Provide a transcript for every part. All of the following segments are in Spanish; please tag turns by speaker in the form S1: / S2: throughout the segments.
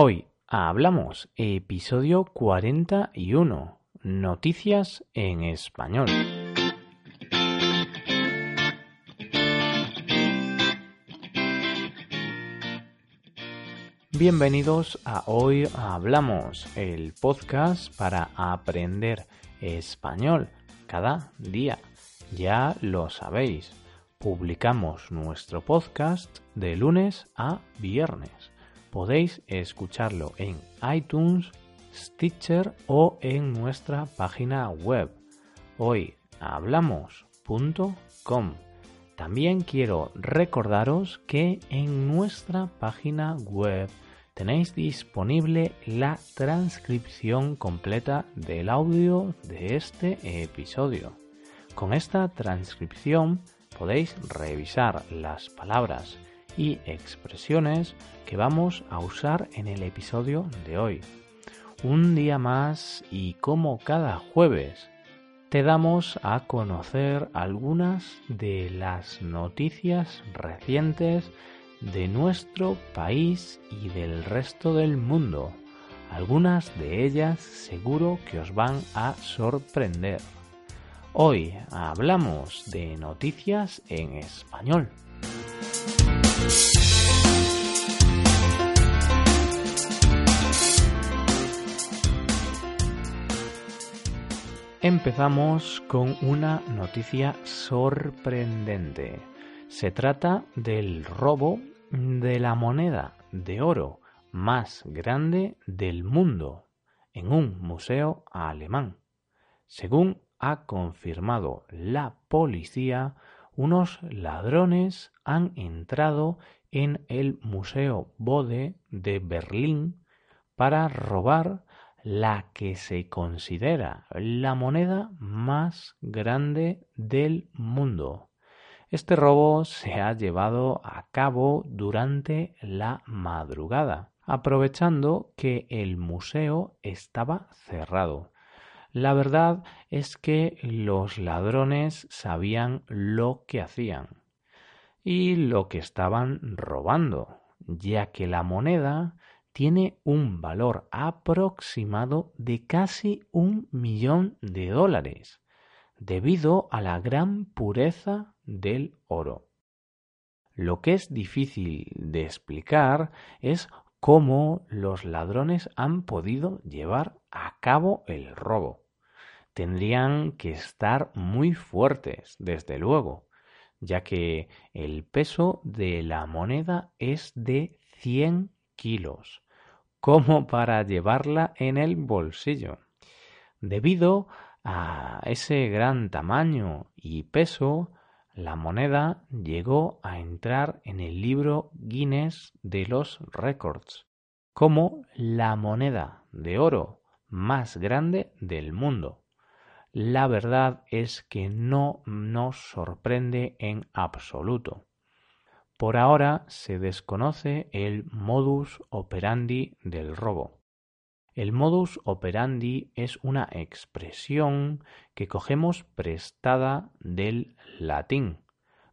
S1: Hoy hablamos episodio 41, noticias en español. Bienvenidos a Hoy Hablamos, el podcast para aprender español cada día. Ya lo sabéis, publicamos nuestro podcast de lunes a viernes. Podéis escucharlo en iTunes, Stitcher o en nuestra página web hoyhablamos.com. También quiero recordaros que en nuestra página web tenéis disponible la transcripción completa del audio de este episodio. Con esta transcripción podéis revisar las palabras y expresiones que vamos a usar en el episodio de hoy. Un día más y como cada jueves te damos a conocer algunas de las noticias recientes de nuestro país y del resto del mundo. Algunas de ellas seguro que os van a sorprender. Hoy hablamos de noticias en español. Empezamos con una noticia sorprendente. Se trata del robo de la moneda de oro más grande del mundo en un museo alemán. Según ha confirmado la policía, unos ladrones han entrado en el Museo Bode de Berlín para robar la que se considera la moneda más grande del mundo. Este robo se ha llevado a cabo durante la madrugada, aprovechando que el museo estaba cerrado. La verdad es que los ladrones sabían lo que hacían y lo que estaban robando, ya que la moneda tiene un valor aproximado de casi un millón de dólares, debido a la gran pureza del oro. Lo que es difícil de explicar es cómo los ladrones han podido llevar a cabo el robo. Tendrían que estar muy fuertes, desde luego, ya que el peso de la moneda es de 100 kilos, como para llevarla en el bolsillo. Debido a ese gran tamaño y peso, la moneda llegó a entrar en el libro Guinness de los Records como la moneda de oro más grande del mundo. La verdad es que no nos sorprende en absoluto. Por ahora se desconoce el modus operandi del robo. El modus operandi es una expresión que cogemos prestada del latín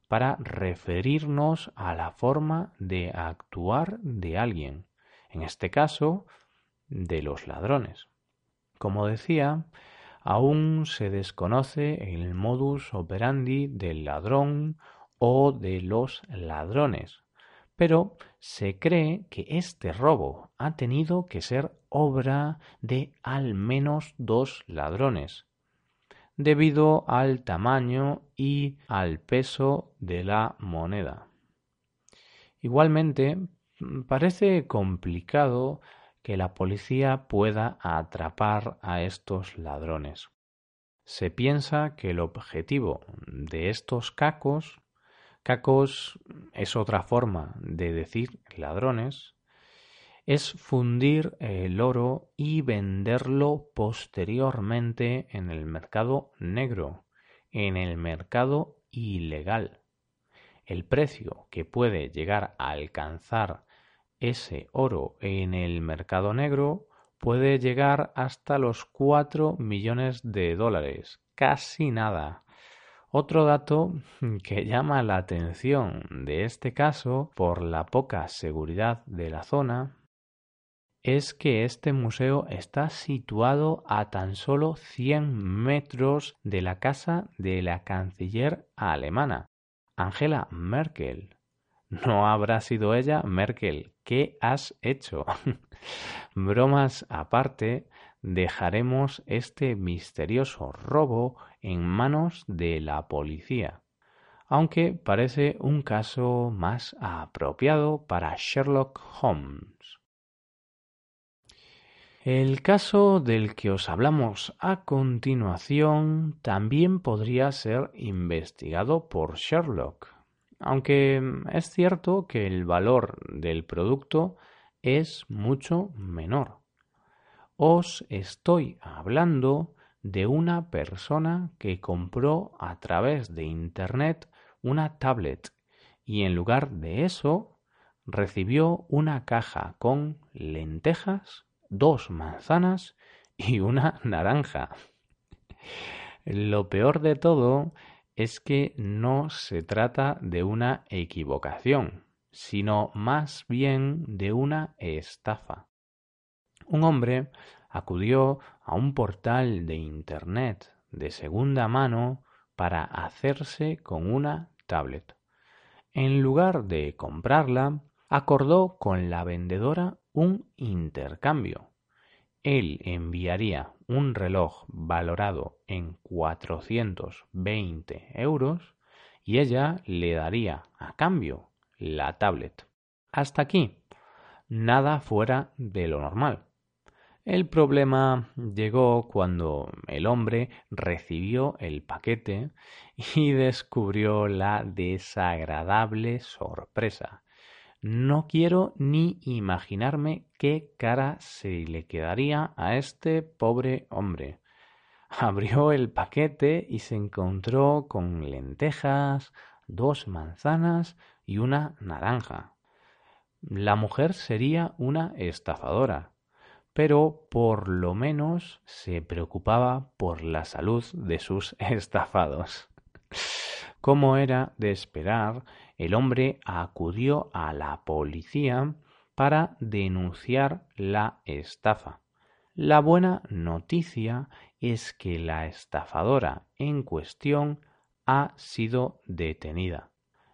S1: para referirnos a la forma de actuar de alguien, en este caso de los ladrones. Como decía, aún se desconoce el modus operandi del ladrón o de los ladrones, pero se cree que este robo ha tenido que ser obra de al menos dos ladrones, debido al tamaño y al peso de la moneda. Igualmente, parece complicado que la policía pueda atrapar a estos ladrones. Se piensa que el objetivo de estos cacos Cacos es otra forma de decir ladrones. Es fundir el oro y venderlo posteriormente en el mercado negro, en el mercado ilegal. El precio que puede llegar a alcanzar ese oro en el mercado negro puede llegar hasta los 4 millones de dólares. Casi nada. Otro dato que llama la atención de este caso por la poca seguridad de la zona es que este museo está situado a tan solo 100 metros de la casa de la canciller alemana, Angela Merkel. No habrá sido ella Merkel. ¿Qué has hecho? Bromas aparte, dejaremos este misterioso robo en manos de la policía, aunque parece un caso más apropiado para Sherlock Holmes. El caso del que os hablamos a continuación también podría ser investigado por Sherlock, aunque es cierto que el valor del producto es mucho menor. Os estoy hablando de una persona que compró a través de Internet una tablet y en lugar de eso recibió una caja con lentejas dos manzanas y una naranja. Lo peor de todo es que no se trata de una equivocación, sino más bien de una estafa. Un hombre acudió a un portal de Internet de segunda mano para hacerse con una tablet. En lugar de comprarla, acordó con la vendedora un intercambio. Él enviaría un reloj valorado en 420 euros y ella le daría a cambio la tablet. Hasta aquí, nada fuera de lo normal. El problema llegó cuando el hombre recibió el paquete y descubrió la desagradable sorpresa no quiero ni imaginarme qué cara se le quedaría a este pobre hombre. Abrió el paquete y se encontró con lentejas, dos manzanas y una naranja. La mujer sería una estafadora, pero por lo menos se preocupaba por la salud de sus estafados. Como era de esperar, el hombre acudió a la policía para denunciar la estafa. La buena noticia es que la estafadora en cuestión ha sido detenida.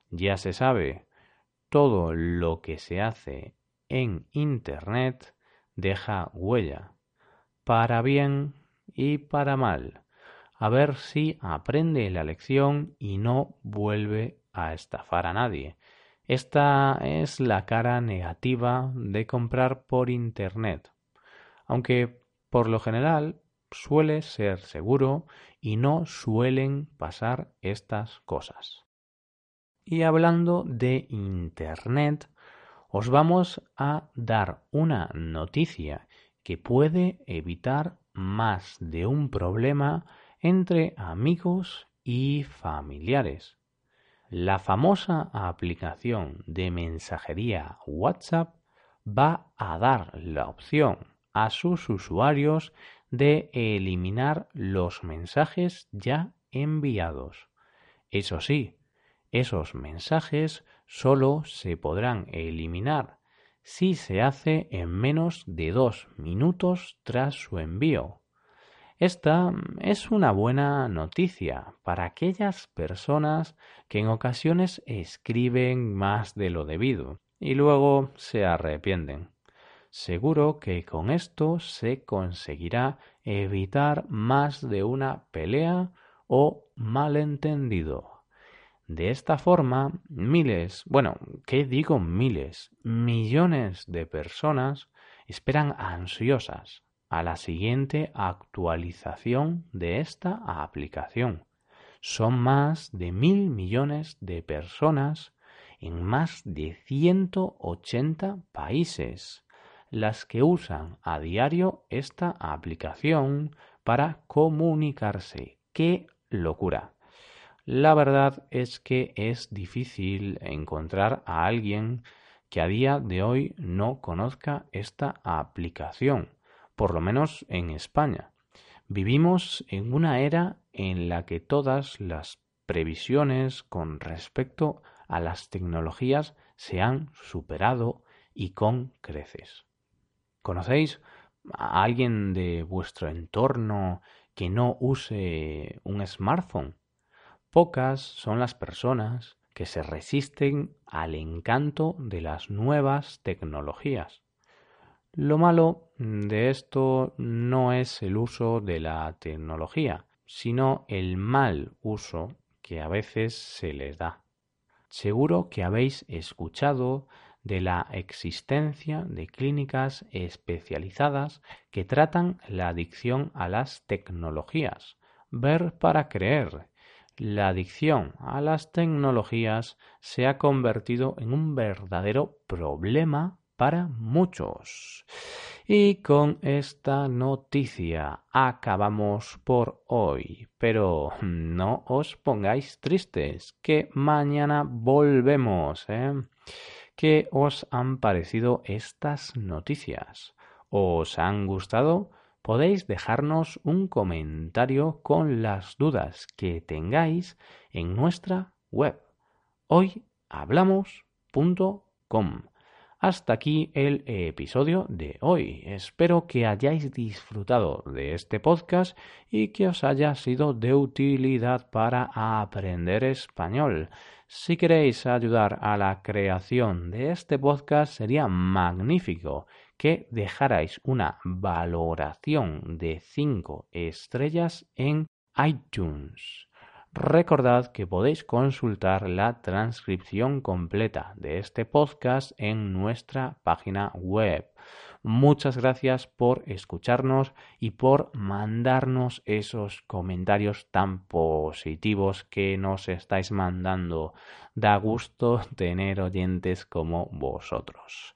S1: Ya se sabe, todo lo que se hace en Internet deja huella, para bien y para mal. A ver si aprende la lección y no vuelve a estafar a nadie. Esta es la cara negativa de comprar por Internet, aunque por lo general suele ser seguro y no suelen pasar estas cosas. Y hablando de Internet, os vamos a dar una noticia que puede evitar más de un problema entre amigos y familiares. La famosa aplicación de mensajería WhatsApp va a dar la opción a sus usuarios de eliminar los mensajes ya enviados. Eso sí, esos mensajes solo se podrán eliminar si se hace en menos de dos minutos tras su envío. Esta es una buena noticia para aquellas personas que en ocasiones escriben más de lo debido y luego se arrepienten. Seguro que con esto se conseguirá evitar más de una pelea o malentendido. De esta forma, miles, bueno, ¿qué digo miles? Millones de personas esperan ansiosas a la siguiente actualización de esta aplicación. Son más de mil millones de personas en más de 180 países las que usan a diario esta aplicación para comunicarse. ¡Qué locura! La verdad es que es difícil encontrar a alguien que a día de hoy no conozca esta aplicación por lo menos en España. Vivimos en una era en la que todas las previsiones con respecto a las tecnologías se han superado y con creces. ¿Conocéis a alguien de vuestro entorno que no use un smartphone? Pocas son las personas que se resisten al encanto de las nuevas tecnologías. Lo malo de esto no es el uso de la tecnología, sino el mal uso que a veces se les da. Seguro que habéis escuchado de la existencia de clínicas especializadas que tratan la adicción a las tecnologías. Ver para creer. La adicción a las tecnologías se ha convertido en un verdadero problema para muchos. Y con esta noticia acabamos por hoy. Pero no os pongáis tristes, que mañana volvemos. ¿eh? ¿Qué os han parecido estas noticias? ¿Os han gustado? Podéis dejarnos un comentario con las dudas que tengáis en nuestra web hoyhablamos.com. Hasta aquí el episodio de hoy. Espero que hayáis disfrutado de este podcast y que os haya sido de utilidad para aprender español. Si queréis ayudar a la creación de este podcast sería magnífico que dejarais una valoración de 5 estrellas en iTunes. Recordad que podéis consultar la transcripción completa de este podcast en nuestra página web. Muchas gracias por escucharnos y por mandarnos esos comentarios tan positivos que nos estáis mandando. Da gusto tener oyentes como vosotros.